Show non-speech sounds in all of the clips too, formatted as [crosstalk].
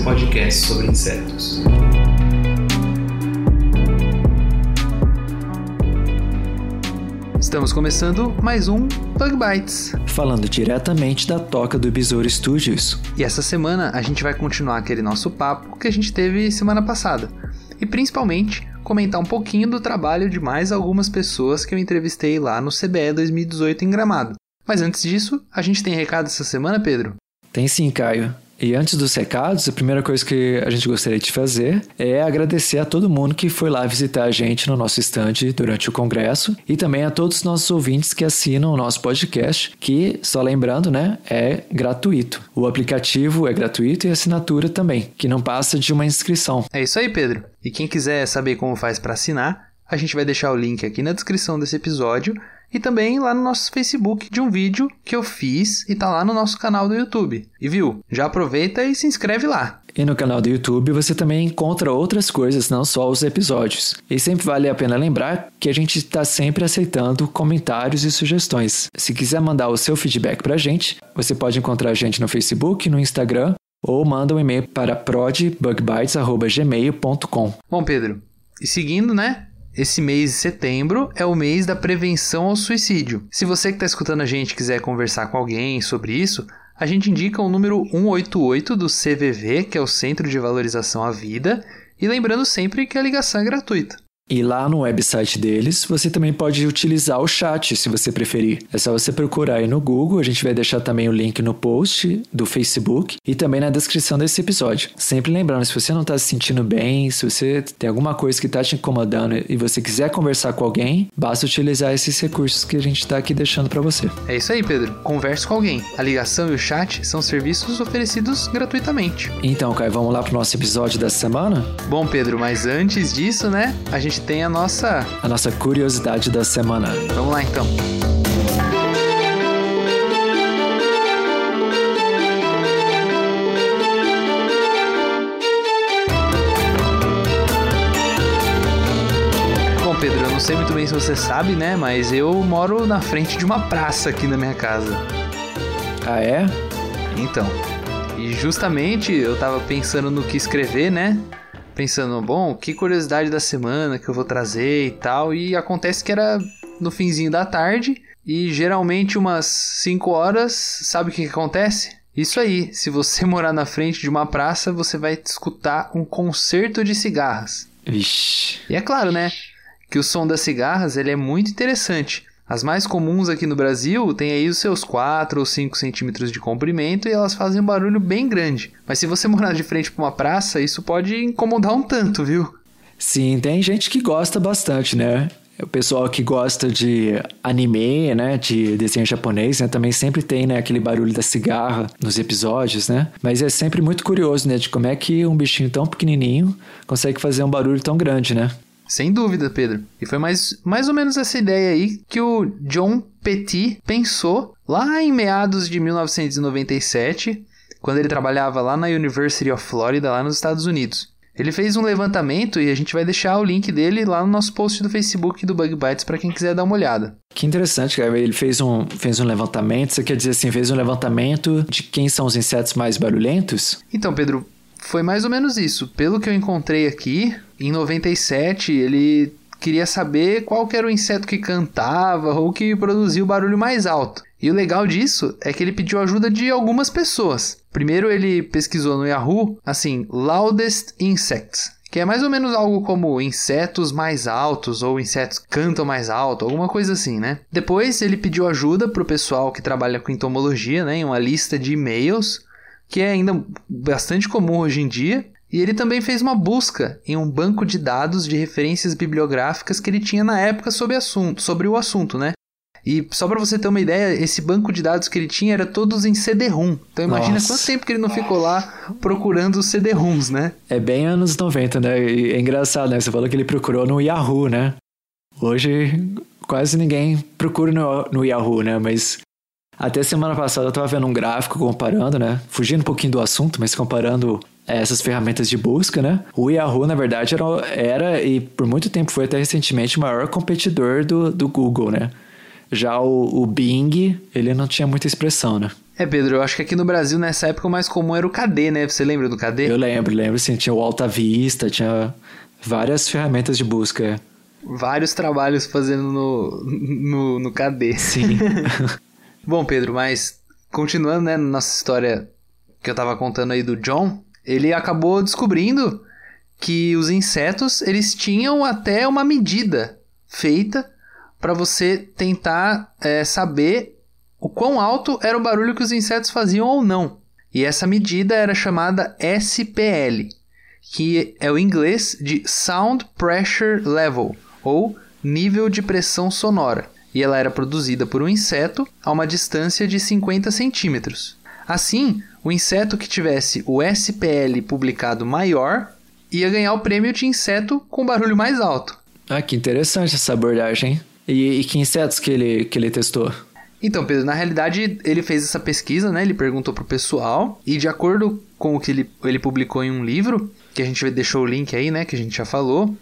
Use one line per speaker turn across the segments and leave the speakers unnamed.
seu podcast sobre insetos. Estamos começando mais um Bug Bites.
Falando diretamente da toca do Besouro Studios.
E essa semana a gente vai continuar aquele nosso papo que a gente teve semana passada. E principalmente comentar um pouquinho do trabalho de mais algumas pessoas que eu entrevistei lá no CBE 2018 em Gramado. Mas antes disso, a gente tem recado essa semana, Pedro?
Tem sim, Caio. E antes dos recados, a primeira coisa que a gente gostaria de fazer é agradecer a todo mundo que foi lá visitar a gente no nosso estande durante o congresso e também a todos os nossos ouvintes que assinam o nosso podcast, que, só lembrando, né, é gratuito. O aplicativo é gratuito e a assinatura também, que não passa de uma inscrição.
É isso aí, Pedro. E quem quiser saber como faz para assinar, a gente vai deixar o link aqui na descrição desse episódio e também lá no nosso Facebook de um vídeo que eu fiz e tá lá no nosso canal do YouTube. E viu? Já aproveita e se inscreve lá.
E no canal do YouTube você também encontra outras coisas, não só os episódios. E sempre vale a pena lembrar que a gente está sempre aceitando comentários e sugestões. Se quiser mandar o seu feedback pra gente, você pode encontrar a gente no Facebook, no Instagram ou manda um e-mail para prodbugbytes.gmail.com.
Bom, Pedro, e seguindo, né? Esse mês de setembro é o mês da prevenção ao suicídio. Se você que está escutando a gente quiser conversar com alguém sobre isso, a gente indica o número 188 do CVV, que é o Centro de Valorização à Vida, e lembrando sempre que a ligação é gratuita.
E lá no website deles, você também pode utilizar o chat, se você preferir. É só você procurar aí no Google, a gente vai deixar também o link no post do Facebook e também na descrição desse episódio. Sempre lembrando, se você não está se sentindo bem, se você tem alguma coisa que está te incomodando e você quiser conversar com alguém, basta utilizar esses recursos que a gente está aqui deixando para você.
É isso aí, Pedro. Converse com alguém. A ligação e o chat são serviços oferecidos gratuitamente.
Então, Caio, vamos lá pro nosso episódio dessa semana?
Bom, Pedro, mas antes disso, né, a gente tem a nossa.
A nossa curiosidade da semana.
Vamos lá então. Bom, Pedro, eu não sei muito bem se você sabe, né? Mas eu moro na frente de uma praça aqui na minha casa.
Ah, é?
Então, e justamente eu tava pensando no que escrever, né? Pensando, bom, que curiosidade da semana que eu vou trazer e tal. E acontece que era no finzinho da tarde e geralmente umas 5 horas, sabe o que, que acontece? Isso aí, se você [laughs] morar na frente de uma praça, você vai escutar um concerto de cigarras.
Vixe.
E é claro, né, que o som das cigarras ele é muito interessante. As mais comuns aqui no Brasil têm aí os seus 4 ou 5 centímetros de comprimento e elas fazem um barulho bem grande. Mas se você [laughs] morar de frente para uma praça, isso pode incomodar um tanto, viu?
Sim, tem gente que gosta bastante, né? O pessoal que gosta de anime, né, de desenho japonês, né, também sempre tem, né, aquele barulho da cigarra nos episódios, né? Mas é sempre muito curioso, né, de como é que um bichinho tão pequenininho consegue fazer um barulho tão grande, né?
Sem dúvida, Pedro. E foi mais, mais ou menos essa ideia aí que o John Petit pensou lá em meados de 1997, quando ele trabalhava lá na University of Florida, lá nos Estados Unidos. Ele fez um levantamento e a gente vai deixar o link dele lá no nosso post do Facebook do Bug Bites para quem quiser dar uma olhada.
Que interessante, cara. Ele fez um, fez um levantamento. Você quer dizer assim, fez um levantamento de quem são os insetos mais barulhentos?
Então, Pedro, foi mais ou menos isso. Pelo que eu encontrei aqui, em 97, ele queria saber qual que era o inseto que cantava ou que produzia o barulho mais alto. E o legal disso é que ele pediu ajuda de algumas pessoas. Primeiro ele pesquisou no Yahoo, assim, loudest insects, que é mais ou menos algo como insetos mais altos ou insetos cantam mais alto, alguma coisa assim, né? Depois ele pediu ajuda para o pessoal que trabalha com entomologia, né, em uma lista de e-mails, que é ainda bastante comum hoje em dia. E ele também fez uma busca em um banco de dados de referências bibliográficas que ele tinha na época sobre, assunto, sobre o assunto, né? E só para você ter uma ideia, esse banco de dados que ele tinha era todos em CD-ROM. Então imagina
Nossa.
quanto tempo que ele não ficou lá procurando os CD-ROMs, né?
É bem anos 90, né? E é engraçado, né? Você falou que ele procurou no Yahoo, né? Hoje quase ninguém procura no, no Yahoo, né? Mas até semana passada eu tava vendo um gráfico comparando, né? Fugindo um pouquinho do assunto, mas comparando é, essas ferramentas de busca, né? O Yahoo, na verdade, era, era e por muito tempo foi até recentemente o maior competidor do, do Google, né? Já o, o Bing, ele não tinha muita expressão, né?
É, Pedro, eu acho que aqui no Brasil, nessa época, o mais comum era o KD, né? Você lembra do KD?
Eu lembro, lembro, sim. Tinha o Alta Vista, tinha várias ferramentas de busca.
Vários trabalhos fazendo no, no, no KD.
Sim. [laughs]
Bom, Pedro, mas continuando, né, nossa história que eu tava contando aí do John, ele acabou descobrindo que os insetos, eles tinham até uma medida feita para você tentar é, saber o quão alto era o barulho que os insetos faziam ou não. E essa medida era chamada SPL, que é o inglês de Sound Pressure Level, ou nível de pressão sonora. E ela era produzida por um inseto a uma distância de 50 centímetros. Assim, o inseto que tivesse o SPL publicado maior ia ganhar o prêmio de inseto com barulho mais alto.
ah, que interessante essa abordagem. E, e que insetos que ele, que ele testou?
Então, Pedro, na realidade, ele fez essa pesquisa, né? Ele perguntou pro pessoal e de acordo com o que ele, ele publicou em um livro, que a gente deixou o link aí, né? Que a gente já falou,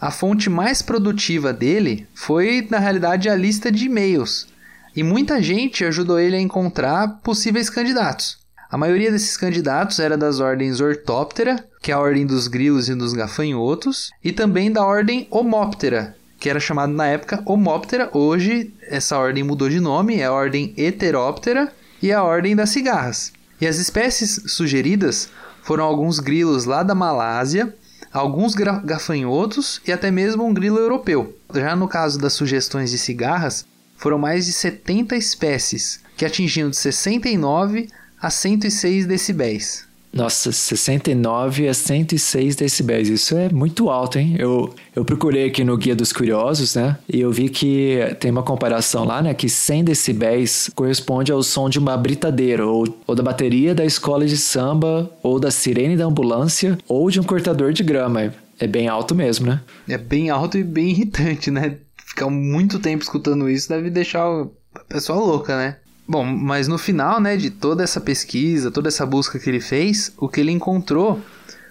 a fonte mais produtiva dele foi, na realidade, a lista de e-mails. E muita gente ajudou ele a encontrar possíveis candidatos. A maioria desses candidatos era das ordens Orthoptera, que é a ordem dos grilos e dos gafanhotos, e também da ordem Homoptera, que era chamado na época Homoptera. Hoje essa ordem mudou de nome, é a ordem Heteroptera e a ordem das cigarras. E as espécies sugeridas foram alguns grilos lá da Malásia, alguns gafanhotos e até mesmo um grilo europeu. Já no caso das sugestões de cigarras, foram mais de 70 espécies, que atingiam de 69 a 106 decibéis.
Nossa, 69 a 106 decibéis. Isso é muito alto, hein? Eu, eu procurei aqui no Guia dos Curiosos, né? E eu vi que tem uma comparação lá, né? Que 100 decibéis corresponde ao som de uma britadeira, ou, ou da bateria da escola de samba, ou da sirene da ambulância, ou de um cortador de grama. É bem alto mesmo, né?
É bem alto e bem irritante, né? Ficar muito tempo escutando isso deve deixar a pessoa louca, né? Bom, mas no final, né, de toda essa pesquisa, toda essa busca que ele fez, o que ele encontrou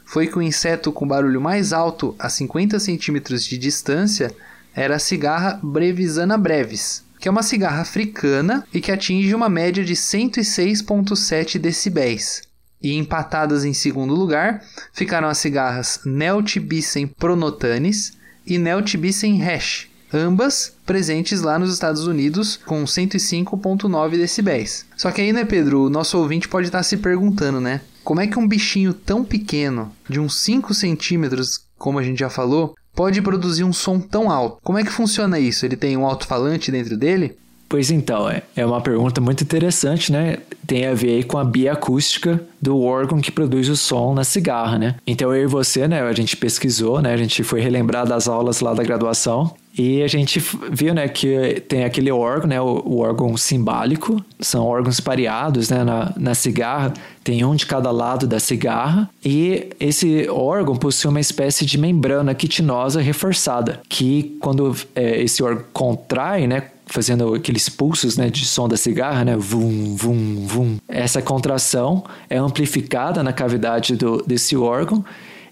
foi que o inseto com barulho mais alto a 50 centímetros de distância era a cigarra Brevisana brevis, que é uma cigarra africana e que atinge uma média de 106,7 decibéis. E empatadas em segundo lugar ficaram as cigarras Neltibicem pronotanis e Neltibicem hash, ambas presentes lá nos Estados Unidos com 105.9 decibéis. Só que aí, né, Pedro, o nosso ouvinte pode estar se perguntando, né? Como é que um bichinho tão pequeno, de uns 5 centímetros, como a gente já falou, pode produzir um som tão alto? Como é que funciona isso? Ele tem um alto-falante dentro dele?
Pois então, é, é uma pergunta muito interessante, né? Tem a ver com a bioacústica do órgão que produz o som na cigarra, né? Então eu e você, né, a gente pesquisou, né? A gente foi relembrar das aulas lá da graduação e a gente viu, né, que tem aquele órgão, né, o, o órgão simbálico, são órgãos pareados, né, na, na cigarra, tem um de cada lado da cigarra e esse órgão possui uma espécie de membrana quitinosa reforçada, que quando é, esse órgão contrai, né, fazendo aqueles pulsos né, de som da cigarra, né? Vum, vum, vum. Essa contração é amplificada na cavidade do, desse órgão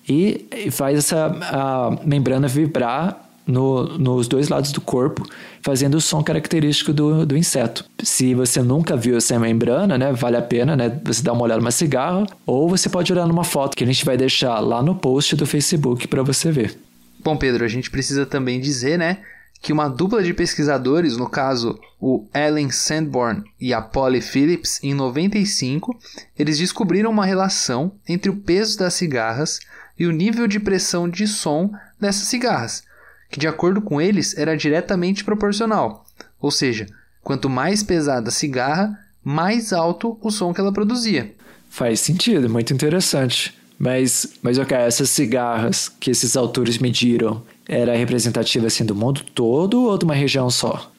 e faz essa membrana vibrar no, nos dois lados do corpo, fazendo o som característico do, do inseto. Se você nunca viu essa membrana, né, vale a pena né, você dar uma olhada numa cigarra, ou você pode olhar numa foto que a gente vai deixar lá no post do Facebook para você ver.
Bom, Pedro, a gente precisa também dizer, né, que uma dupla de pesquisadores, no caso o Ellen Sandborn e a Polly Phillips, em 95, eles descobriram uma relação entre o peso das cigarras e o nível de pressão de som dessas cigarras, que de acordo com eles era diretamente proporcional. Ou seja, quanto mais pesada a cigarra, mais alto o som que ela produzia.
Faz sentido, muito interessante. Mas, mas ok, essas cigarras que esses autores mediram, era representativa assim do mundo todo ou de uma região só?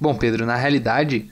Bom, Pedro, na realidade,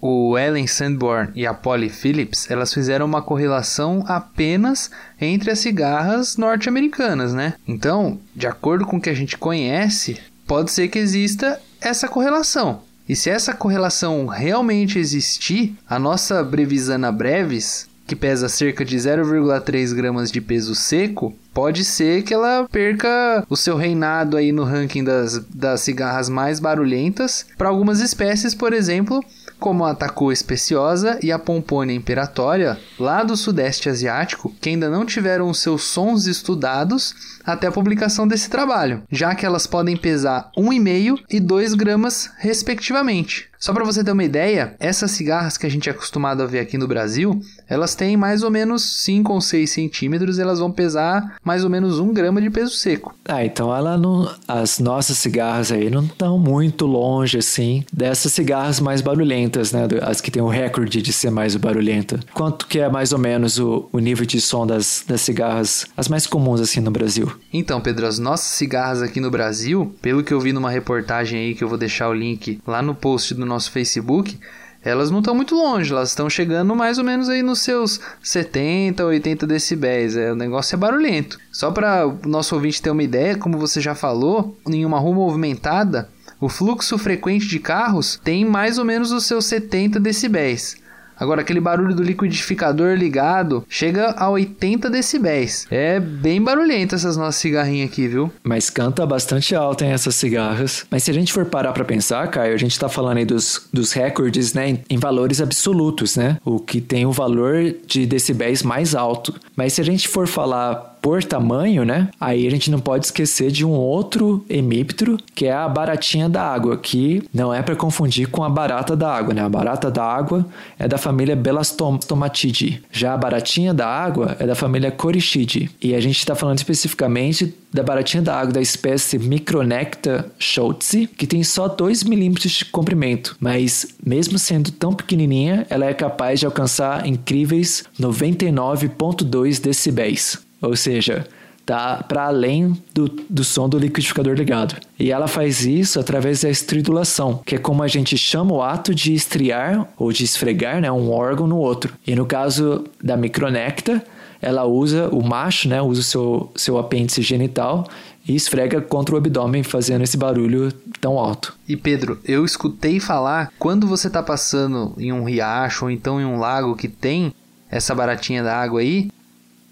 o Ellen Sandborn e a Polly Phillips, elas fizeram uma correlação apenas entre as cigarras norte-americanas, né? Então, de acordo com o que a gente conhece, pode ser que exista essa correlação. E se essa correlação realmente existir, a nossa Brevisana brevis, que pesa cerca de 0,3 gramas de peso seco, pode ser que ela perca o seu reinado aí no ranking das, das cigarras mais barulhentas para algumas espécies, por exemplo, como a Tacu especiosa e a Pomponia imperatória, lá do sudeste asiático, que ainda não tiveram seus sons estudados até a publicação desse trabalho, já que elas podem pesar 1,5 e 2 gramas, respectivamente. Só para você ter uma ideia, essas cigarras que a gente é acostumado a ver aqui no Brasil, elas têm mais ou menos 5 ou 6 centímetros, elas vão pesar mais ou menos 1 grama de peso seco.
Ah, então ela não, as nossas cigarras aí não estão muito longe assim dessas cigarras mais barulhentas, né? As que têm o recorde de ser mais barulhenta. Quanto que é mais ou menos o, o nível de som das, das cigarras, as mais comuns assim no Brasil?
Então, Pedro, as nossas cigarras aqui no Brasil, pelo que eu vi numa reportagem aí que eu vou deixar o link lá no post do nosso Facebook, elas não estão muito longe, elas estão chegando mais ou menos aí nos seus 70, 80 decibéis. É, o negócio é barulhento. Só para o nosso ouvinte ter uma ideia, como você já falou, em uma rua movimentada, o fluxo frequente de carros tem mais ou menos os seus 70 decibéis. Agora, aquele barulho do liquidificador ligado chega a 80 decibéis. É bem barulhento essas nossas cigarrinhas aqui, viu?
Mas canta bastante alto, hein, essas cigarras. Mas se a gente for parar pra pensar, Caio, a gente tá falando aí dos, dos recordes, né, em, valores absolutos, né? O que tem o valor de decibéis mais alto. Mas se a gente for falar por tamanho, né? Aí a gente não pode esquecer de um outro hemíptero, que é a baratinha da água, que não é para confundir com a barata da água, né? A barata da água é da família Belastomatidae. Já a baratinha da água é da família Corichidae. E a gente está falando especificamente da baratinha da água da espécie Micronecta schultzi, que tem só 2 milímetros de comprimento, mas mesmo sendo tão pequenininha, ela é capaz de alcançar incríveis 99.2 decibéis ou seja, tá para além do, do som do liquidificador ligado. E ela faz isso através da estridulação, que é como a gente chama o ato de estriar ou de esfregar né, um órgão no outro. E no caso da micronecta, ela usa, o macho né, usa o seu, seu apêndice genital e esfrega contra o abdômen fazendo esse barulho tão alto.
E Pedro, eu escutei falar quando você está passando em um riacho ou então em um lago que tem essa baratinha da água aí,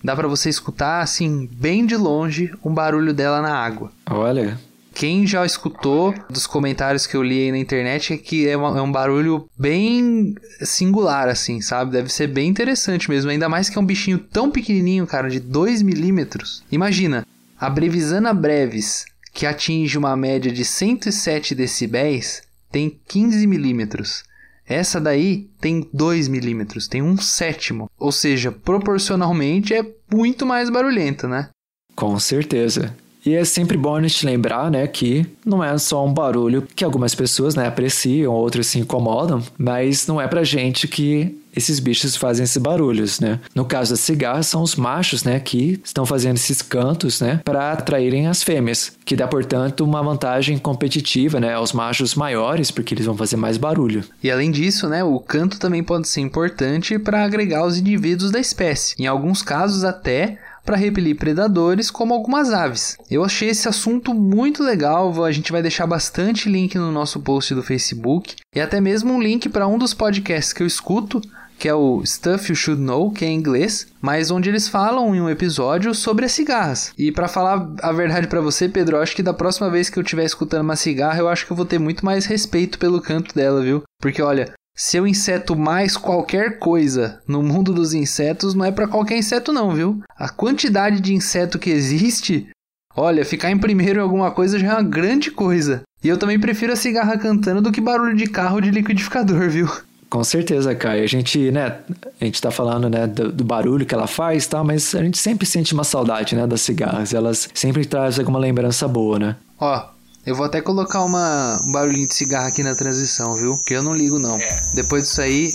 dá para você escutar assim bem de longe um barulho dela na água.
Olha.
Quem já escutou dos comentários que eu li aí na internet é que é, uma, é um barulho bem singular, assim, sabe? Deve ser bem interessante mesmo. Ainda mais que é um bichinho tão pequenininho, cara, de 2 milímetros. Imagina, a Brevisana brevis, que atinge uma média de 107 decibéis, tem 15 milímetros. Essa daí tem 2 milímetros, tem um sétimo. Ou seja, proporcionalmente é muito mais barulhenta, né?
Com certeza. E é sempre bom a gente lembrar, né, que não é só um barulho que algumas pessoas, né, apreciam, outras se incomodam, mas não é pra gente que esses bichos fazem esses barulhos, né? No caso das cigarras, são os machos, né, que estão fazendo esses cantos, né, para atraírem as fêmeas, que dá, portanto, uma vantagem competitiva, né, aos machos maiores, porque eles vão fazer mais barulho.
E além disso, né, o canto também pode ser importante para agregar os indivíduos da espécie. Em alguns casos, até para repelir predadores, como algumas aves. Eu achei esse assunto muito legal, a gente vai deixar bastante link no nosso post do Facebook e até mesmo um link para um dos podcasts que eu escuto, que é o Stuff You Should Know, que é em inglês, mas onde eles falam em um episódio sobre as cigarras. E para falar a verdade para você, Pedro, eu acho que da próxima vez que eu estiver escutando uma cigarra, eu acho que eu vou ter muito mais respeito pelo canto dela, viu? Porque olha, seu inseto mais qualquer coisa no mundo dos insetos não é para qualquer inseto não, viu? A quantidade de inseto que existe, olha, ficar em primeiro em alguma coisa já é uma grande coisa. E eu também prefiro a cigarra cantando do que barulho de carro de liquidificador, [laughs] viu?
Com certeza, Caio. A gente, né, a gente tá falando, né, do, do barulho que ela faz, tá, mas a gente sempre sente uma saudade, né, das cigarras. Elas sempre trazem alguma lembrança boa, né?
Ó, eu vou até colocar uma, um barulhinho de cigarro aqui na transição, viu? Que eu não ligo, não. Depois disso aí,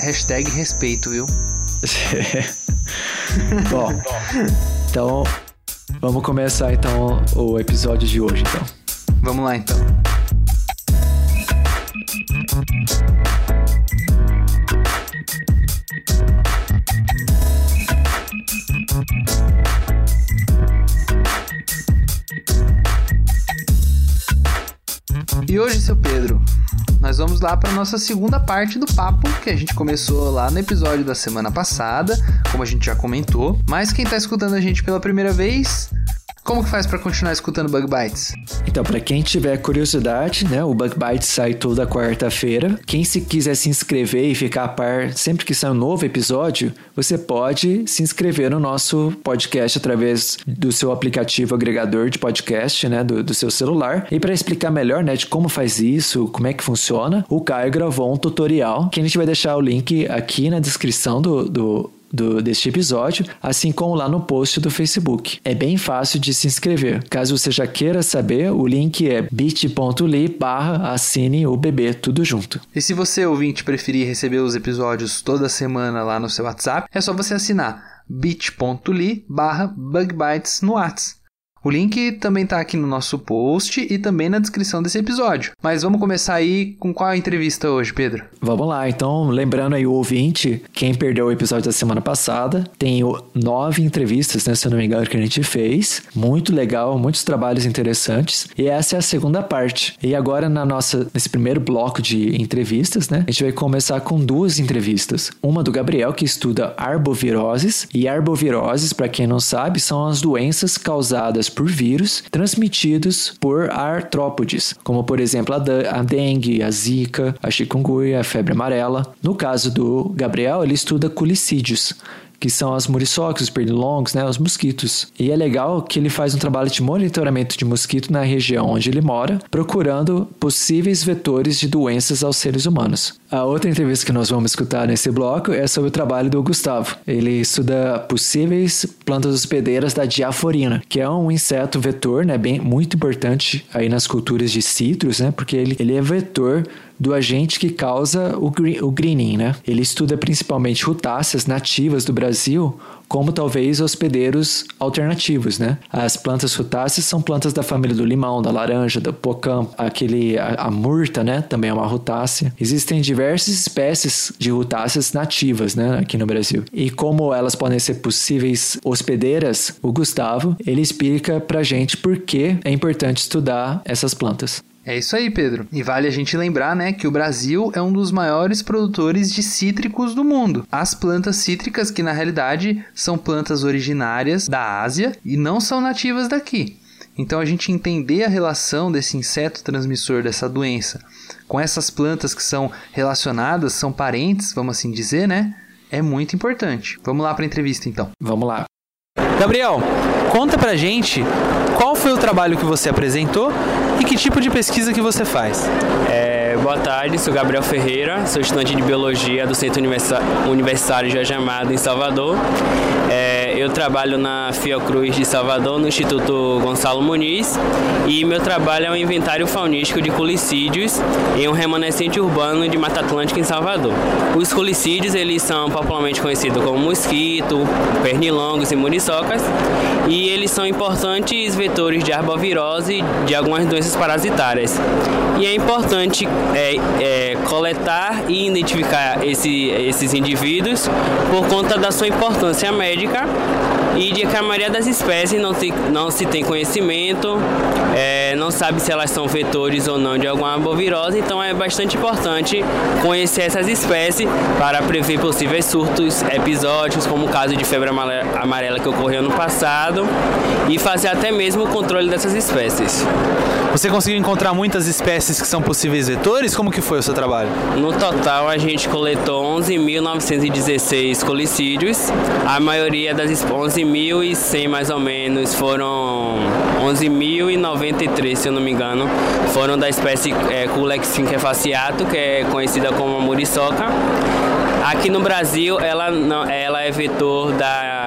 hashtag respeito, viu? [laughs]
Bom, então vamos começar então o episódio de hoje, então.
Vamos lá, então. Hoje, seu Pedro, nós vamos lá para nossa segunda parte do papo que a gente começou lá no episódio da semana passada, como a gente já comentou. Mas quem está escutando a gente pela primeira vez, como que faz para continuar escutando Bug Bites?
Então, para quem tiver curiosidade, né, o Bug Bites sai toda quarta-feira. Quem se quiser se inscrever e ficar a par sempre que sair um novo episódio, você pode se inscrever no nosso podcast através do seu aplicativo agregador de podcast, né, do, do seu celular. E para explicar melhor, né, de como faz isso, como é que funciona, o Caio gravou um tutorial que a gente vai deixar o link aqui na descrição do, do do, deste episódio, assim como lá no post do Facebook. É bem fácil de se inscrever. Caso você já queira saber, o link é bit.ly barra assine o bebê, tudo junto.
E se você, ouvinte, preferir receber os episódios toda semana lá no seu WhatsApp, é só você assinar bit.ly barra bugbytes no WhatsApp. O link também está aqui no nosso post e também na descrição desse episódio. Mas vamos começar aí com qual entrevista hoje, Pedro?
Vamos lá, então, lembrando aí o ouvinte, quem perdeu o episódio da semana passada, tem nove entrevistas, né, se eu não me engano, que a gente fez. Muito legal, muitos trabalhos interessantes. E essa é a segunda parte. E agora, na nossa, nesse primeiro bloco de entrevistas, né, a gente vai começar com duas entrevistas. Uma do Gabriel, que estuda arboviroses. E arboviroses, para quem não sabe, são as doenças causadas por vírus transmitidos por artrópodes, como por exemplo a, dengue, a zika, a chikungunya, a febre amarela. No caso do Gabriel, ele estuda culicídios, que são as muriçocas, os pernilongos, né, os mosquitos. E é legal que ele faz um trabalho de monitoramento de mosquito na região onde ele mora, procurando possíveis vetores de doenças aos seres humanos. A outra entrevista que nós vamos escutar nesse bloco é sobre o trabalho do Gustavo. Ele estuda possíveis plantas hospedeiras da diaforina, que é um inseto vetor, né, bem muito importante aí nas culturas de citros, né, porque ele, ele é vetor do agente que causa o, o greening, né? Ele estuda principalmente rutáceas nativas do Brasil, como talvez hospedeiros alternativos, né? As plantas rutáceas são plantas da família do limão, da laranja, do pocã, aquele a, a murta, né? Também é uma rutácea. Existem diversas espécies de rutáceas nativas, né, aqui no Brasil. E como elas podem ser possíveis hospedeiras, o Gustavo, ele explica pra gente por que é importante estudar essas plantas.
É isso aí, Pedro. E vale a gente lembrar, né, que o Brasil é um dos maiores produtores de cítricos do mundo. As plantas cítricas, que na realidade são plantas originárias da Ásia e não são nativas daqui. Então a gente entender a relação desse inseto transmissor dessa doença com essas plantas que são relacionadas, são parentes, vamos assim dizer, né? É muito importante. Vamos lá para a entrevista então.
Vamos lá.
Gabriel, conta pra gente qual foi o trabalho que você apresentou que tipo de pesquisa que você faz.
É, boa tarde, sou Gabriel Ferreira, sou estudante de Biologia do Centro Universitário Jorge Amado, em Salvador. É, eu trabalho na Fiocruz de Salvador, no Instituto Gonçalo Muniz, e meu trabalho é um inventário faunístico de culicídios em um remanescente urbano de Mata Atlântica, em Salvador. Os culicídios, eles são popularmente conhecidos como mosquito, pernilongos e muriçocas, e eles são importantes vetores de arbovirose de algumas doenças parasitárias. E é importante é, é, coletar e identificar esse, esses indivíduos por conta da sua importância médica e de que a maioria das espécies não, tem, não se tem conhecimento, é, não sabe se elas são vetores ou não de alguma arbovirose, então é bastante importante conhecer essas espécies para prever possíveis surtos episódicos, como o caso de febre amarela que ocorreu no passado, e fazer até mesmo o controle dessas espécies.
Você conseguiu encontrar muitas espécies que são possíveis vetores? Como que foi o seu trabalho?
No total, a gente coletou 11.916 colicídios. A maioria das 11.100 mais ou menos foram 11.093, se eu não me engano, foram da espécie é, Culex cinquefaciato, que é conhecida como muriçoca. Aqui no Brasil, ela, não, ela é vetor da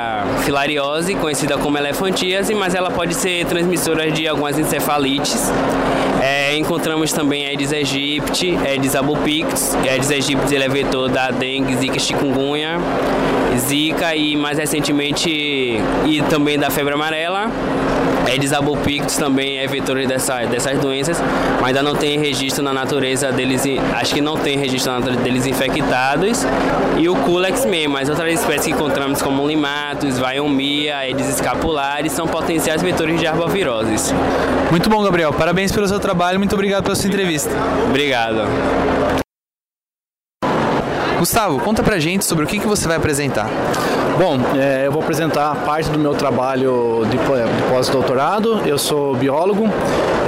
filariose, conhecida como elefantíase, mas ela pode ser transmissora de algumas encefalites. É, encontramos também Aedes aegypti, Aedes albopictus. Aedes aegypti ele é vetor da dengue, zika, chikungunya, zika e mais recentemente e também da febre amarela. Aedes albopictus também é vetor dessa, dessas doenças, mas ainda não tem registro na natureza deles, acho que não tem registro na natureza deles infectados. E o Culex mesmo, as outras espécies que encontramos como limatos Vaiomia, Aedes escapulares são potenciais vetores de arboviroses.
Muito bom, Gabriel. Parabéns pelo seu trabalho. Muito obrigado pela sua entrevista.
Obrigado.
Gustavo, conta pra gente sobre o que, que você vai apresentar.
Bom, é, eu vou apresentar parte do meu trabalho de, de pós-doutorado. Eu sou biólogo,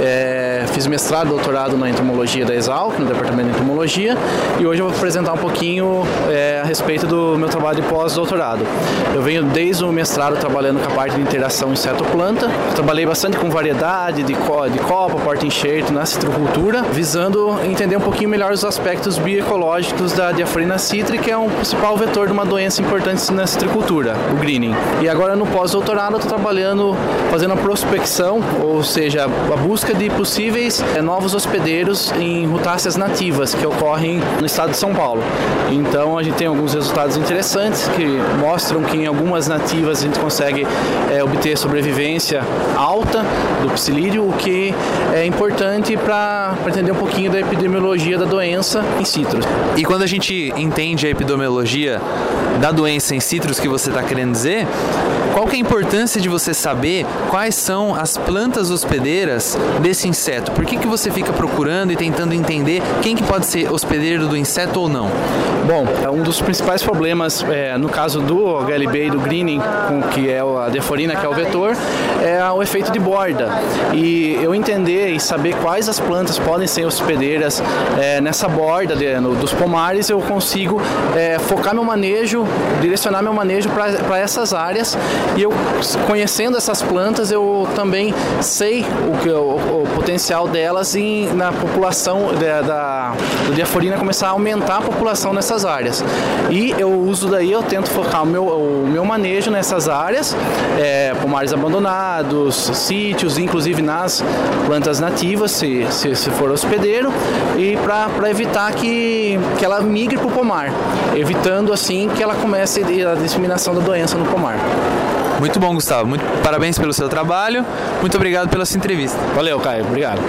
é, fiz mestrado e doutorado na entomologia da Exalc, no departamento de entomologia, e hoje eu vou apresentar um pouquinho é, a respeito do meu trabalho de pós-doutorado. Eu venho desde o mestrado trabalhando com a parte de interação inseto-planta, trabalhei bastante com variedade de, co de copa, porta-enxerto na citricultura, visando entender um pouquinho melhor os aspectos bioecológicos da diaforina citri, que é um principal vetor de uma doença importante na citricultura, o greening. E agora no pós-doutorado eu estou trabalhando, fazendo a prospecção, ou seja, a busca de possíveis é, novos hospedeiros em rutáceas nativas que ocorrem no estado de São Paulo. Então a gente tem alguns resultados interessantes que mostram que em algumas nativas a gente consegue é, obter sobrevivência alta do psilídeo, o que é importante para entender um pouquinho da epidemiologia da doença em citros.
E quando a gente entende a epidemiologia da doença em citros que você está querendo dizer, qual que é a importância de você saber quais são as plantas hospedeiras desse inseto? Por que, que você fica procurando e tentando entender quem que pode ser hospedeiro do inseto ou não?
Bom, é um dos principais problemas é, no caso do HLB e do greening, que é a deforina, que é o vetor, é o efeito de borda. E eu entender e saber quais as plantas podem ser hospedeiras é, nessa borda de, no, dos pomares, eu consigo é, focar meu manejo, direcionar meu manejo para essas áreas. E eu, conhecendo essas plantas, eu também sei o, o, o potencial delas em, na população da, da, do diaforina começar a aumentar a população nessas áreas. E eu uso daí, eu tento focar o meu, o meu manejo nessas áreas, é, pomares abandonados, sítios, inclusive nas plantas nativas, se, se, se for hospedeiro, e para evitar que, que ela migre para o pomar, evitando assim que ela comece a disseminação da doença no pomar.
Muito bom, Gustavo. Muito parabéns pelo seu trabalho. Muito obrigado pela sua entrevista.
Valeu, Caio. Obrigado.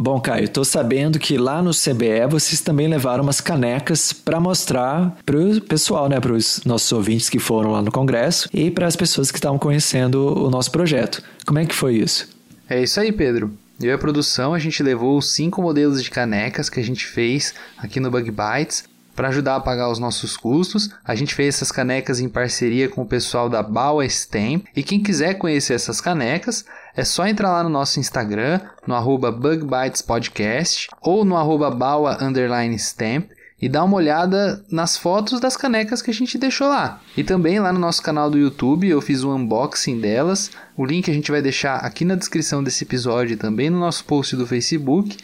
Bom, Caio, estou sabendo que lá no CBE vocês também levaram umas canecas para mostrar para o pessoal, né, para os nossos ouvintes que foram lá no congresso e para as pessoas que estavam conhecendo o nosso projeto. Como é que foi isso?
É isso aí, Pedro. Eu e a produção, a gente levou cinco modelos de canecas que a gente fez aqui no Bug Bites para ajudar a pagar os nossos custos. A gente fez essas canecas em parceria com o pessoal da Baua Stamp. E quem quiser conhecer essas canecas, é só entrar lá no nosso Instagram, no arroba ou no arroba Baua Stamp e dar uma olhada nas fotos das canecas que a gente deixou lá. E também lá no nosso canal do YouTube eu fiz um unboxing delas. O link a gente vai deixar aqui na descrição desse episódio e também no nosso post do Facebook.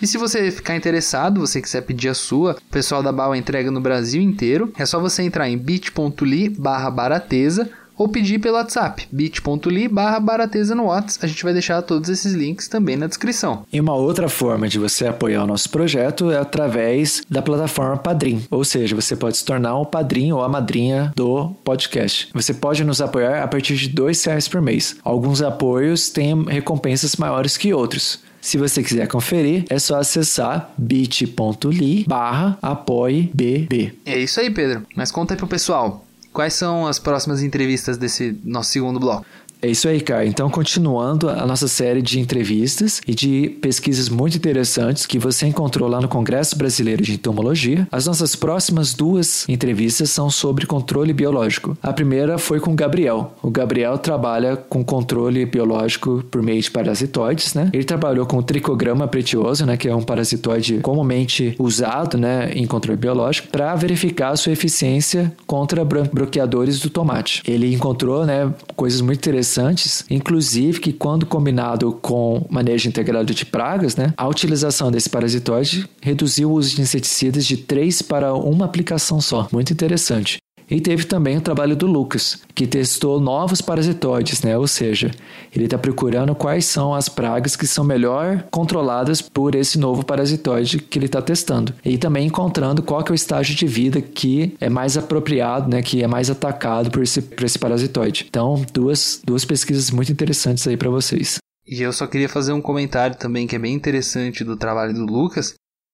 E se você ficar interessado, você quiser pedir a sua, o pessoal da Bal entrega no Brasil inteiro. É só você entrar em bit.ly barra barateza ou pedir pelo WhatsApp, bit.ly barra barateza no WhatsApp. A gente vai deixar todos esses links também na descrição.
E uma outra forma de você apoiar o nosso projeto é através da plataforma Padrim. Ou seja, você pode se tornar um padrinho ou a madrinha do podcast. Você pode nos apoiar a partir de R$ reais por mês. Alguns apoios têm recompensas maiores que outros. Se você quiser conferir, é só acessar bit.ly barra apoiebb.
É isso aí, Pedro. Mas conta aí pro pessoal. Quais são as próximas entrevistas desse nosso segundo bloco?
É isso aí, cara. Então, continuando a nossa série de entrevistas e de pesquisas muito interessantes que você encontrou lá no Congresso Brasileiro de Entomologia, as nossas próximas duas entrevistas são sobre controle biológico. A primeira foi com o Gabriel. O Gabriel trabalha com controle biológico por meio de parasitoides, né? Ele trabalhou com o tricograma pretioso, né, que é um parasitoide comumente usado, né, em controle biológico, para verificar a sua eficiência contra bloqueadores do tomate. Ele encontrou, né, coisas muito interessantes interessantes, inclusive que quando combinado com manejo integrado de pragas, né, a utilização desse parasitoide reduziu o uso de inseticidas de 3 para uma aplicação só. Muito interessante. E teve também o trabalho do Lucas, que testou novos parasitoides, né? ou seja, ele está procurando quais são as pragas que são melhor controladas por esse novo parasitoide que ele está testando. E também encontrando qual é o estágio de vida que é mais apropriado, né? que é mais atacado por esse, por esse parasitoide. Então, duas, duas pesquisas muito interessantes aí para vocês.
E eu só queria fazer um comentário também que é bem interessante do trabalho do Lucas,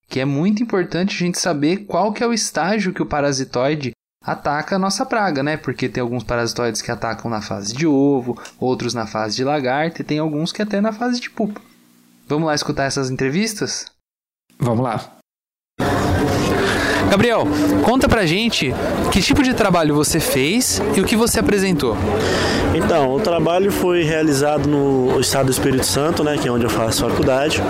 que é muito importante a gente saber qual que é o estágio que o parasitoide ataca a nossa praga, né? Porque tem alguns parasitoides que atacam na fase de ovo, outros na fase de lagarta e tem alguns que até na fase de pupa. Vamos lá escutar essas entrevistas?
Vamos lá.
Gabriel, conta pra gente que tipo de trabalho você fez e o que você apresentou.
Então, o trabalho foi realizado no estado do Espírito Santo, né, que é onde eu faço faculdade,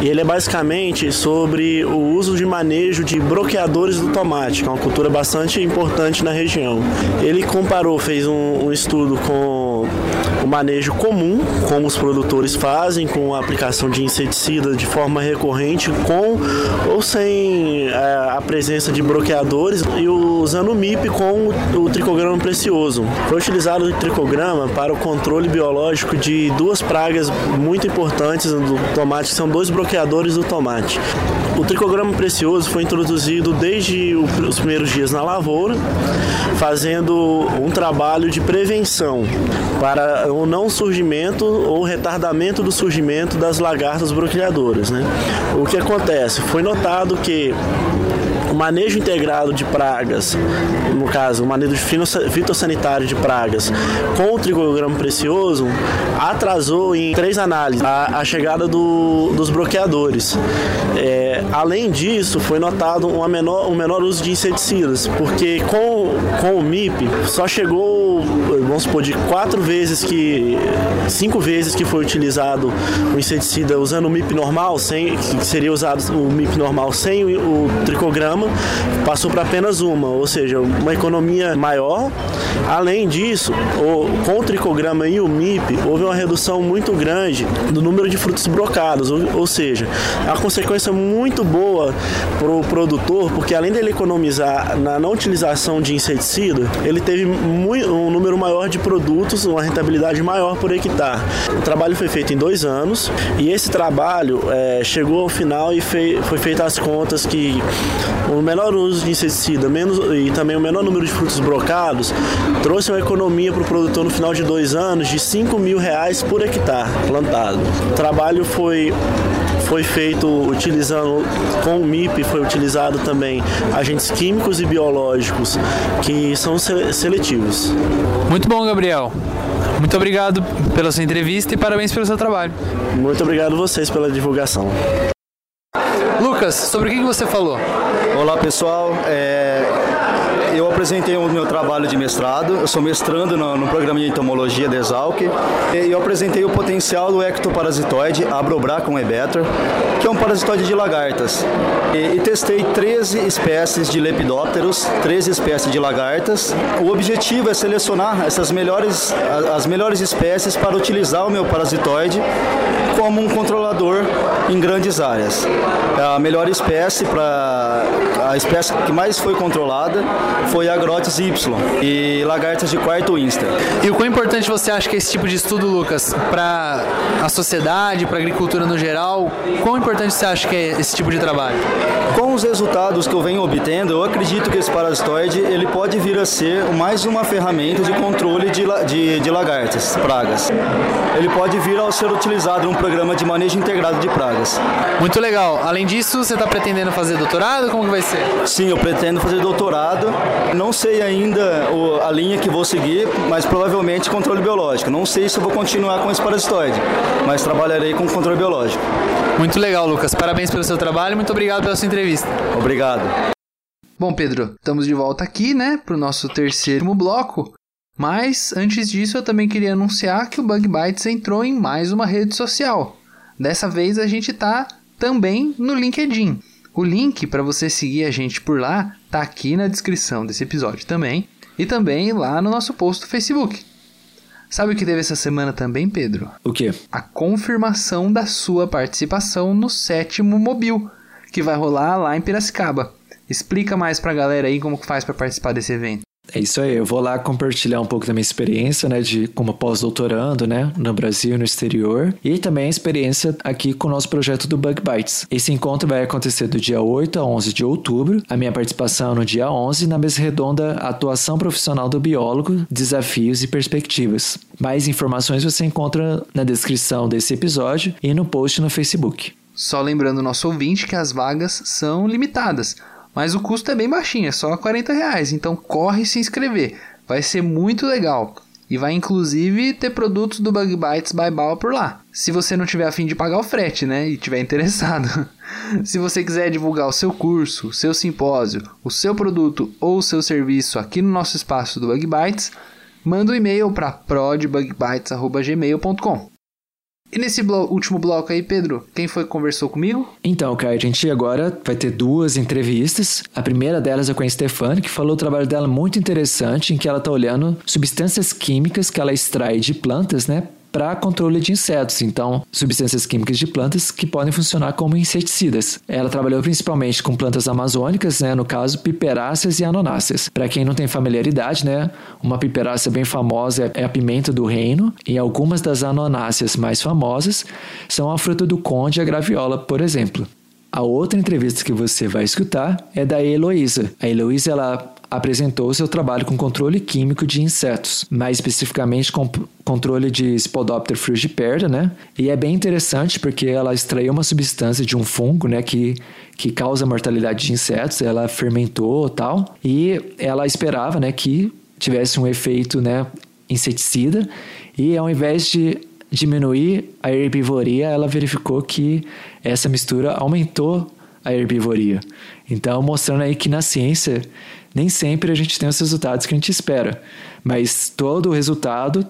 e ele é basicamente sobre o uso de manejo de bloqueadores do tomate, que é uma cultura bastante importante na região. Ele comparou, fez um, um estudo com o manejo comum, como os produtores fazem, com a aplicação de inseticida de forma recorrente, com ou sem é, a presença de bloqueadores, e usando o MIP com o tricograma precioso. Foi utilizado o tricograma para o controle biológico de duas pragas muito importantes do tomate, que são dois bloqueadores do tomate. O tricograma precioso foi introduzido desde os primeiros dias na lavoura, fazendo um trabalho de prevenção para o não surgimento ou retardamento do surgimento das lagartas bloqueadoras. Né? O que acontece? Foi notado que o manejo integrado de pragas, no caso, o manejo fitossanitário de pragas com o tricograma precioso, atrasou em três análises a, a chegada do, dos bloqueadores. É, além disso, foi notado uma menor, um menor uso de inseticidas, porque com, com o MIP só chegou, vamos supor, de quatro vezes que. cinco vezes que foi utilizado o inseticida usando o MIP normal, sem, que seria usado o MIP normal sem o, o tricograma passou para apenas uma, ou seja, uma economia maior. Além disso, o, com o tricograma e o MIP, houve uma redução muito grande do número de frutos brocados, ou, ou seja, uma consequência muito boa para o produtor, porque além dele economizar na não utilização de inseticida, ele teve muito, um número maior de produtos, uma rentabilidade maior por hectare. O trabalho foi feito em dois anos e esse trabalho é, chegou ao final e fei, foi feita as contas que o menor uso de inseticida menos, e também o menor número de frutos brocados trouxe uma economia para o produtor no final de dois anos de 5 mil reais por hectare plantado. O trabalho foi foi feito utilizando com o MIP foi utilizado também agentes químicos e biológicos que são seletivos.
Muito bom, Gabriel. Muito obrigado pela sua entrevista e parabéns pelo seu trabalho.
Muito obrigado a vocês pela divulgação.
Lucas, sobre o que você falou?
Olá pessoal, é, eu apresentei o meu trabalho de mestrado, eu sou mestrando no, no programa de entomologia da Exalc, e eu apresentei o potencial do ectoparasitoide Abrobracon ebetor, que é um parasitoide de lagartas. E, e, testei 13 espécies de lepidópteros, 13 espécies de lagartas. O objetivo é selecionar essas melhores, as melhores espécies para utilizar o meu parasitoide como um controlador em grandes áreas. A melhor espécie para a espécie que mais foi controlada foi a Grotes Y e lagartas de quarto insta.
E o quão importante você acha que é esse tipo de estudo, Lucas, para a sociedade, para a agricultura no geral? Quão importante você acha que é esse tipo de trabalho?
Com os resultados que eu venho obtendo, eu acredito que esse parasitoide ele pode vir a ser mais uma ferramenta de controle de, de, de lagartas, pragas. Ele pode vir a ser utilizado num programa de manejo integrado de pragas.
Muito legal. Além disso, você está pretendendo fazer doutorado? Como que vai ser?
Sim, eu pretendo fazer doutorado. Não sei ainda a linha que vou seguir, mas provavelmente controle biológico. Não sei se eu vou continuar com esse parasitoide, mas trabalharei com controle biológico.
Muito legal, Lucas. Parabéns pelo seu trabalho. Muito obrigado pela sua entrevista.
Obrigado.
Bom, Pedro, estamos de volta aqui, né, para o nosso terceiro bloco. Mas antes disso, eu também queria anunciar que o Bug Bites entrou em mais uma rede social. Dessa vez a gente está também no LinkedIn. O link para você seguir a gente por lá tá aqui na descrição desse episódio também e também lá no nosso post do Facebook. Sabe o que teve essa semana também, Pedro?
O quê?
A confirmação da sua participação no sétimo Mobil, que vai rolar lá em Piracicaba. Explica mais pra galera aí como faz para participar desse evento.
É isso aí, eu vou lá compartilhar um pouco da minha experiência, né, de como pós-doutorando, né, no Brasil e no exterior, e também a experiência aqui com o nosso projeto do Bug Bites. Esse encontro vai acontecer do dia 8 a 11 de outubro, a minha participação no dia 11 na mesa redonda Atuação Profissional do Biólogo, Desafios e Perspectivas. Mais informações você encontra na descrição desse episódio e no post no Facebook.
Só lembrando o nosso ouvinte que as vagas são limitadas. Mas o custo é bem baixinho, é só 40 reais. Então corre se inscrever. Vai ser muito legal. E vai inclusive ter produtos do Bug Bites by Bal por lá. Se você não tiver afim de pagar o frete, né? E tiver [laughs] interessado. Se você quiser divulgar o seu curso, o seu simpósio, o seu produto ou o seu serviço aqui no nosso espaço do Bug Bites, manda um e-mail para prodbugbites.gmail.com. E nesse blo último bloco aí, Pedro, quem foi que conversou comigo?
Então, Caio, a gente agora vai ter duas entrevistas. A primeira delas é com a Stefani, que falou o trabalho dela muito interessante, em que ela está olhando substâncias químicas que ela extrai de plantas, né? Para controle de insetos, então substâncias químicas de plantas que podem funcionar como inseticidas. Ela trabalhou principalmente com plantas amazônicas, né, no caso piperáceas e anonáceas. Para quem não tem familiaridade, né, uma piperácea bem famosa é a pimenta do reino e algumas das anonáceas mais famosas são a fruta do conde e a graviola, por exemplo. A outra entrevista que você vai escutar é da Heloísa. A Heloísa ela apresentou seu trabalho com controle químico de insetos, mais especificamente com controle de Spodoptera frugiperda, né? E é bem interessante porque ela extraiu uma substância de um fungo, né, que, que causa mortalidade de insetos, ela fermentou tal, e ela esperava, né, que tivesse um efeito, né, inseticida, e ao invés de diminuir a herbivoria, ela verificou que essa mistura aumentou a herbivoria. Então, mostrando aí que na ciência nem sempre a gente tem os resultados que a gente espera, mas todo o resultado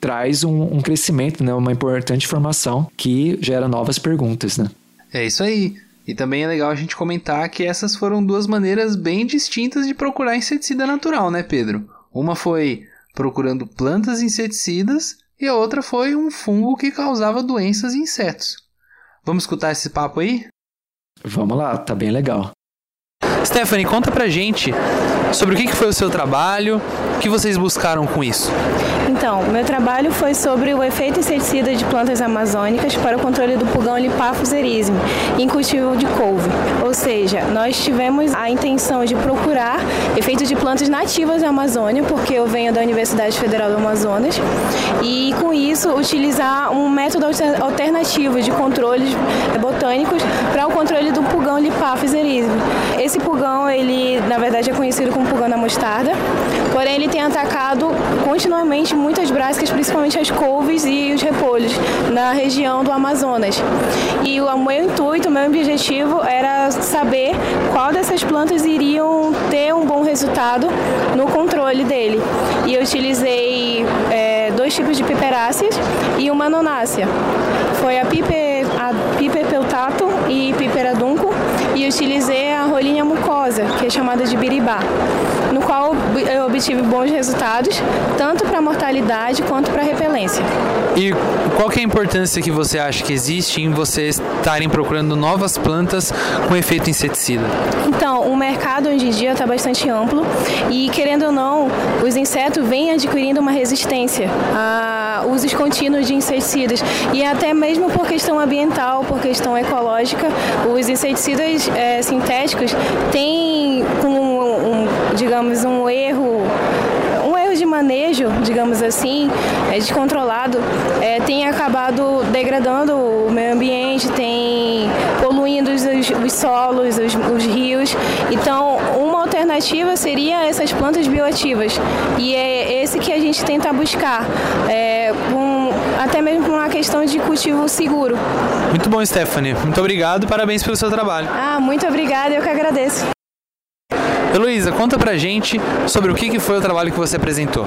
traz um, um crescimento, né? uma importante informação que gera novas perguntas. Né?
É isso aí. E também é legal a gente comentar que essas foram duas maneiras bem distintas de procurar inseticida natural, né, Pedro? Uma foi procurando plantas inseticidas e a outra foi um fungo que causava doenças em insetos. Vamos escutar esse papo aí?
Vamos lá, tá bem legal.
Stephanie, conta pra gente sobre o que foi o seu trabalho, o que vocês buscaram com isso.
Então, meu trabalho foi sobre o efeito inseticida de plantas amazônicas para o controle do pulgão Lipaphus erisme em cultivo de couve. Ou seja, nós tivemos a intenção de procurar efeitos de plantas nativas da Amazônia, porque eu venho da Universidade Federal do Amazonas, e com isso utilizar um método alternativo de controles botânicos para o controle do pulgão Lipaphus erisme. Esse pulgão, ele na verdade é conhecido como pulgão da mostarda, porém ele tem atacado continuamente muitas brásicas, principalmente as couves e os repolhos, na região do Amazonas. E o meu intuito, o meu objetivo era saber qual dessas plantas iriam ter um bom resultado no controle dele. E eu utilizei é, dois tipos de piperáceas e uma nonácea. Foi a piper, a piper peltato e piper adunco e utilizei a rolinha mucosa, que é chamada de biribá, no qual eu obtive bons resultados, tanto para mortalidade quanto para repelência.
E qual que é a importância que você acha que existe em vocês estarem procurando novas plantas com efeito inseticida?
Então, o mercado hoje em dia está bastante amplo e, querendo ou não, os insetos vêm adquirindo uma resistência a usos contínuos de inseticidas e até mesmo por questão ambiental, por questão ecológica, os inseticidas é, sintéticos têm um, um, digamos, um erro de manejo, digamos assim, é, descontrolado, é, tem acabado degradando o meio ambiente, tem poluindo os, os solos, os, os, rios. Então, uma alternativa seria essas plantas bioativas. E é esse que a gente tenta buscar, é, um, até mesmo por uma questão de cultivo seguro.
Muito bom, Stephanie. Muito obrigado, parabéns pelo seu trabalho.
Ah, muito obrigada, eu que agradeço.
Heloísa, conta pra gente sobre o que foi o trabalho que você apresentou.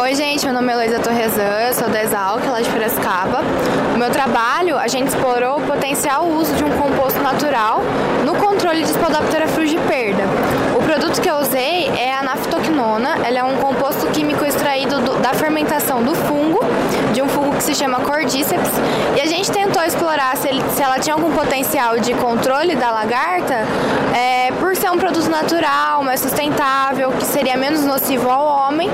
Oi, gente, meu nome é Heloísa Torresan, eu sou da Exalc, lá de Piracicaba. O meu trabalho, a gente explorou o potencial uso de um composto natural no controle de Spodoptera frugiperda. O produto que eu usei é a naftocnona, ela é um composto químico extraído do, da fermentação do fungo, de um fungo que se chama Cordyceps, e a gente tentou explorar se, ele, se ela tinha algum potencial de controle da lagarta, é, por ser um produto natural, mais sustentável, que seria menos nocivo ao homem,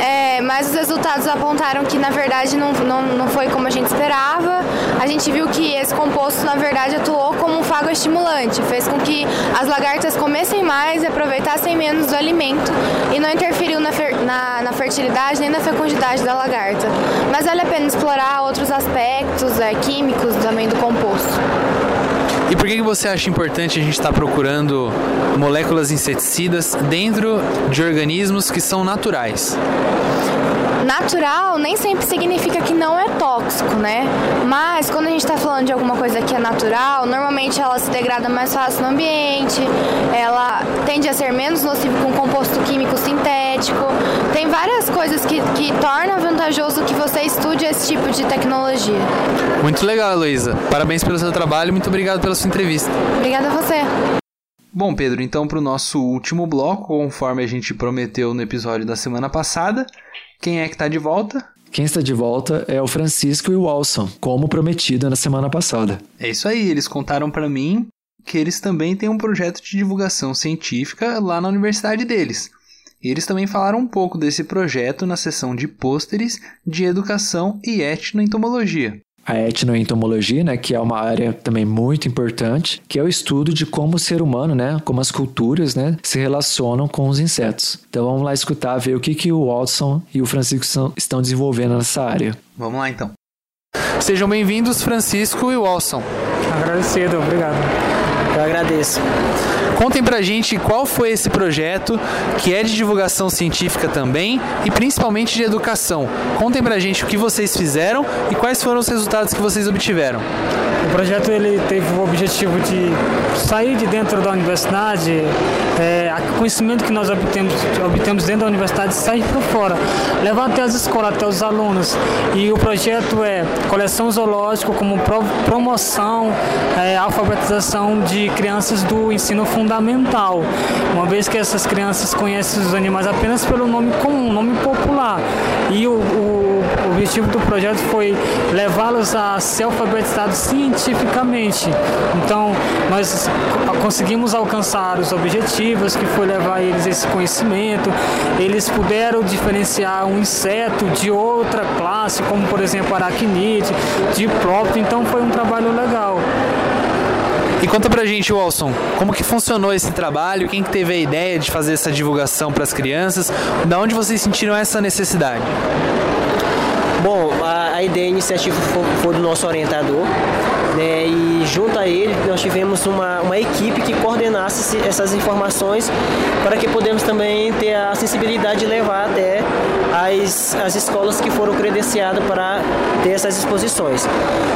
é, mas os resultados apontaram que na verdade não, não, não foi como a gente esperava. A gente viu que esse composto na verdade atuou como um fago estimulante, fez com que as lagartas comessem mais e aproveitassem menos do alimento e não interferiu na, fer, na, na fertilidade nem na fecundidade da lagarta. Mas vale a pena explorar outros aspectos é, químicos também do composto.
E por que, que você acha importante a gente estar tá procurando moléculas inseticidas dentro de organismos que são naturais?
Natural nem sempre significa que não é tóxico, né? Mas quando a gente está falando de alguma coisa que é natural, normalmente ela se degrada mais fácil no ambiente, ela tende a ser menos nociva com composto químico sintético. Tem várias coisas que, que tornam vantajoso que você estude esse tipo de tecnologia.
Muito legal, Heloísa. Parabéns pelo seu trabalho, muito obrigado pela sua entrevista.
Obrigada a você.
Bom, Pedro, então para o nosso último bloco, conforme a gente prometeu no episódio da semana passada, quem é que está de volta?
Quem está de volta é o Francisco e o Walson, como prometido na semana passada.
É isso aí, eles contaram para mim que eles também têm um projeto de divulgação científica lá na universidade deles. Eles também falaram um pouco desse projeto na sessão de pôsteres de educação e etnoentomologia
a etnoentomologia, né, que é uma área também muito importante, que é o estudo de como o ser humano, né, como as culturas, né, se relacionam com os insetos. Então vamos lá escutar, ver o que, que o Watson e o Francisco estão desenvolvendo nessa área.
Vamos lá então. Sejam bem-vindos, Francisco e Watson.
Agradecido, obrigado.
Eu agradeço.
Contem pra gente qual foi esse projeto, que é de divulgação científica também e principalmente de educação. Contem pra gente o que vocês fizeram e quais foram os resultados que vocês obtiveram.
O projeto ele teve o objetivo de sair de dentro da universidade, é, o conhecimento que nós obtemos, obtemos dentro da universidade sair para fora, levar até as escolas, até os alunos. E o projeto é coleção zoológico como pro, promoção, é, alfabetização de crianças do ensino fundamental, uma vez que essas crianças conhecem os animais apenas pelo nome comum, nome popular. E o, o, o objetivo do projeto foi levá-los a ser alfabetizados cientificamente. Então, nós conseguimos alcançar os objetivos, que foi levar eles esse conhecimento. Eles puderam diferenciar um inseto de outra classe, como por exemplo aracnide, de próprio. Então, foi um trabalho legal.
E conta pra gente, Wilson, como que funcionou esse trabalho? Quem que teve a ideia de fazer essa divulgação para as crianças? Da onde vocês sentiram essa necessidade?
Bom, a, a ideia iniciativa foi, foi do nosso orientador, né, e junto a ele nós tivemos uma, uma equipe que coordenasse essas informações para que pudemos também ter a sensibilidade de levar até as, as escolas que foram credenciadas para ter essas exposições.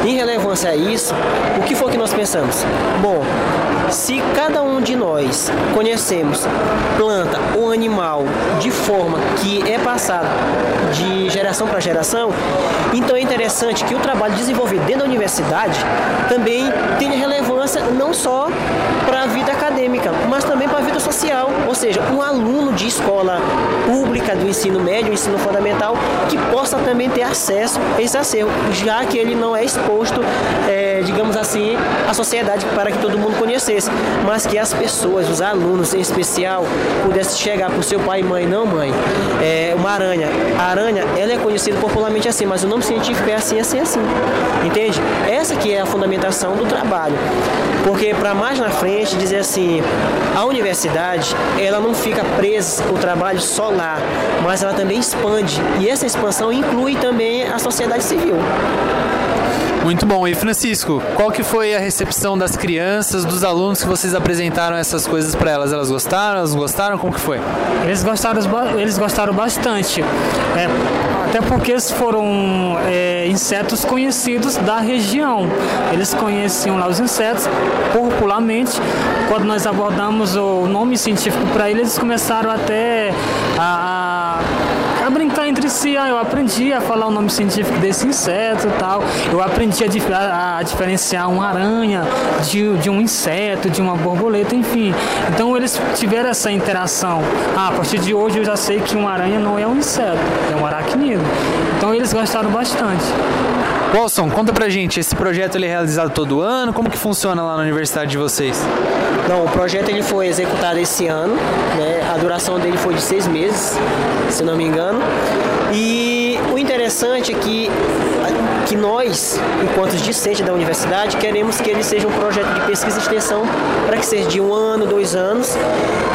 Em relevância a isso, o que foi que nós pensamos? Bom, se cada um de nós conhecemos planta ou animal de forma que é passada de geração para geração, então é interessante que o trabalho desenvolvido dentro da universidade também tenha relevância não só para a vida acadêmica, mas também para a vida social. Ou seja, um aluno de escola pública do ensino médio, ensino fundamental, que possa também ter acesso a esse acervo, já que ele não é exposto, é, digamos assim, à sociedade para que todo mundo conhecesse, mas que as pessoas, os alunos em especial, pudessem chegar para o seu pai e mãe, não mãe, é uma aranha. A aranha, ela é conhecida popularmente assim, mas o nome científico é assim, assim, assim. Entende? Essa que é a fundamentação do trabalho. Porque para mais na frente dizer assim, a universidade, ela não fica presa o trabalho só lá, mas ela também expande. E essa expansão inclui também a sociedade civil.
Muito bom. E Francisco, qual que foi a recepção das crianças, dos alunos que vocês apresentaram essas coisas para elas? Elas gostaram? Elas gostaram? Como que foi?
Eles gostaram, eles gostaram bastante. É, até porque eles foram é, insetos conhecidos da região. Eles conheciam lá os insetos popularmente. Quando nós abordamos o nome científico para eles, eles começaram até a a brincar entre si. Ah, eu aprendi a falar o nome científico desse inseto e tal. Eu aprendi a, a, diferenciar uma aranha de, de um inseto, de uma borboleta, enfim. Então eles tiveram essa interação. Ah, a partir de hoje eu já sei que uma aranha não é um inseto, é um aracnídeo. Então eles gostaram bastante.
Wilson, conta pra gente, esse projeto ele é realizado todo ano? Como que funciona lá na universidade de vocês?
Não, o projeto ele foi executado esse ano, né? A duração dele foi de seis meses, se não me engano. E o interessante interessante é que, que nós, enquanto discentes da universidade, queremos que ele seja um projeto de pesquisa e extensão para que seja de um ano, dois anos,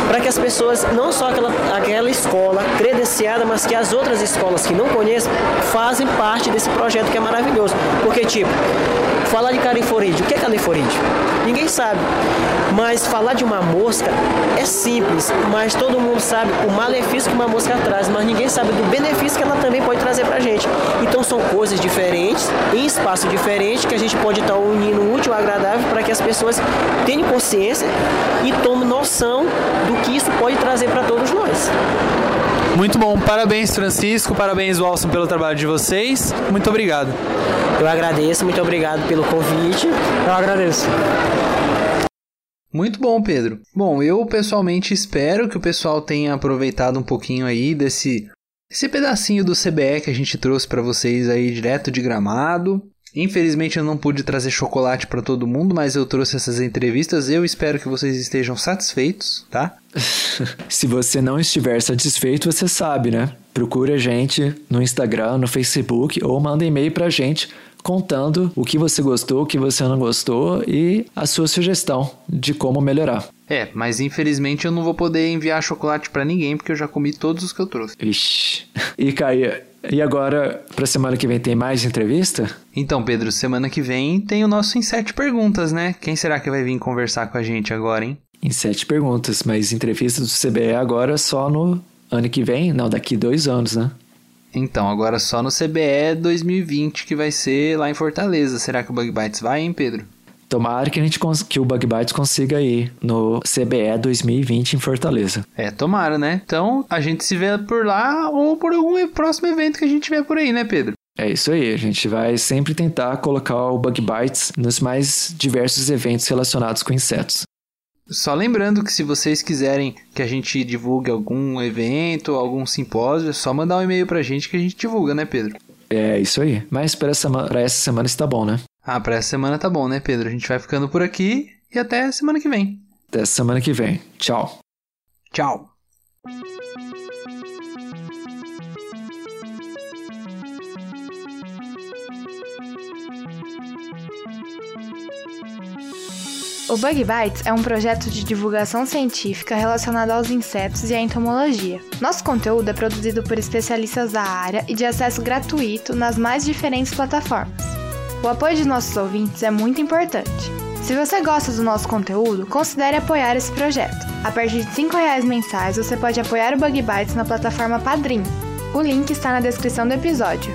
para que as pessoas, não só aquela, aquela escola credenciada, mas que as outras escolas que não conhecem, fazem parte desse projeto que é maravilhoso. Porque, tipo, falar de califorídeo, o que é califorídeo? Ninguém sabe. Mas falar de uma mosca é simples, mas todo mundo sabe o malefício que uma mosca traz, mas ninguém sabe do benefício que ela também pode trazer pra gente. Então são coisas diferentes, em espaço diferente, que a gente pode estar unindo útil ao agradável para que as pessoas tenham consciência e tomem noção do que isso pode trazer para todos nós.
Muito bom, parabéns Francisco, parabéns Walson pelo trabalho de vocês. Muito obrigado.
Eu agradeço, muito obrigado pelo convite.
Eu agradeço.
Muito bom, Pedro. Bom, eu pessoalmente espero que o pessoal tenha aproveitado um pouquinho aí desse esse pedacinho do CBE que a gente trouxe para vocês aí direto de Gramado. Infelizmente eu não pude trazer chocolate para todo mundo, mas eu trouxe essas entrevistas. Eu espero que vocês estejam satisfeitos, tá? [laughs]
Se você não estiver satisfeito, você sabe, né? Procure a gente no Instagram, no Facebook ou manda e-mail pra gente contando o que você gostou, o que você não gostou e a sua sugestão de como melhorar.
É, mas infelizmente eu não vou poder enviar chocolate para ninguém porque eu já comi todos os que eu trouxe.
Ixi. E Caia, e agora, pra semana que vem tem mais entrevista?
Então, Pedro, semana que vem tem o nosso Em Sete Perguntas, né? Quem será que vai vir conversar com a gente agora, hein?
Em Sete Perguntas, mas entrevista do CBE agora só no ano que vem? Não, daqui dois anos, né?
Então, agora só no CBE 2020 que vai ser lá em Fortaleza. Será que o Bug Bites vai, hein, Pedro?
Tomara que, a gente que o Bug Bites consiga ir no CBE 2020 em Fortaleza.
É, tomara, né? Então, a gente se vê por lá ou por algum próximo evento que a gente tiver por aí, né, Pedro?
É isso aí, a gente vai sempre tentar colocar o Bug Bites nos mais diversos eventos relacionados com insetos.
Só lembrando que se vocês quiserem que a gente divulgue algum evento, algum simpósio, é só mandar um e-mail pra gente que a gente divulga, né, Pedro?
É isso aí. Mas para essa, pra essa semana está bom, né?
Ah, pra essa semana tá bom, né, Pedro? A gente vai ficando por aqui e até semana que vem.
Até semana que vem. Tchau.
Tchau.
O Bug Bites é um projeto de divulgação científica relacionado aos insetos e à entomologia. Nosso conteúdo é produzido por especialistas da área e de acesso gratuito nas mais diferentes plataformas. O apoio de nossos ouvintes é muito importante. Se você gosta do nosso conteúdo, considere apoiar esse projeto. A partir de R$ reais mensais, você pode apoiar o Bug Bites na plataforma Padrim. O link está na descrição do episódio.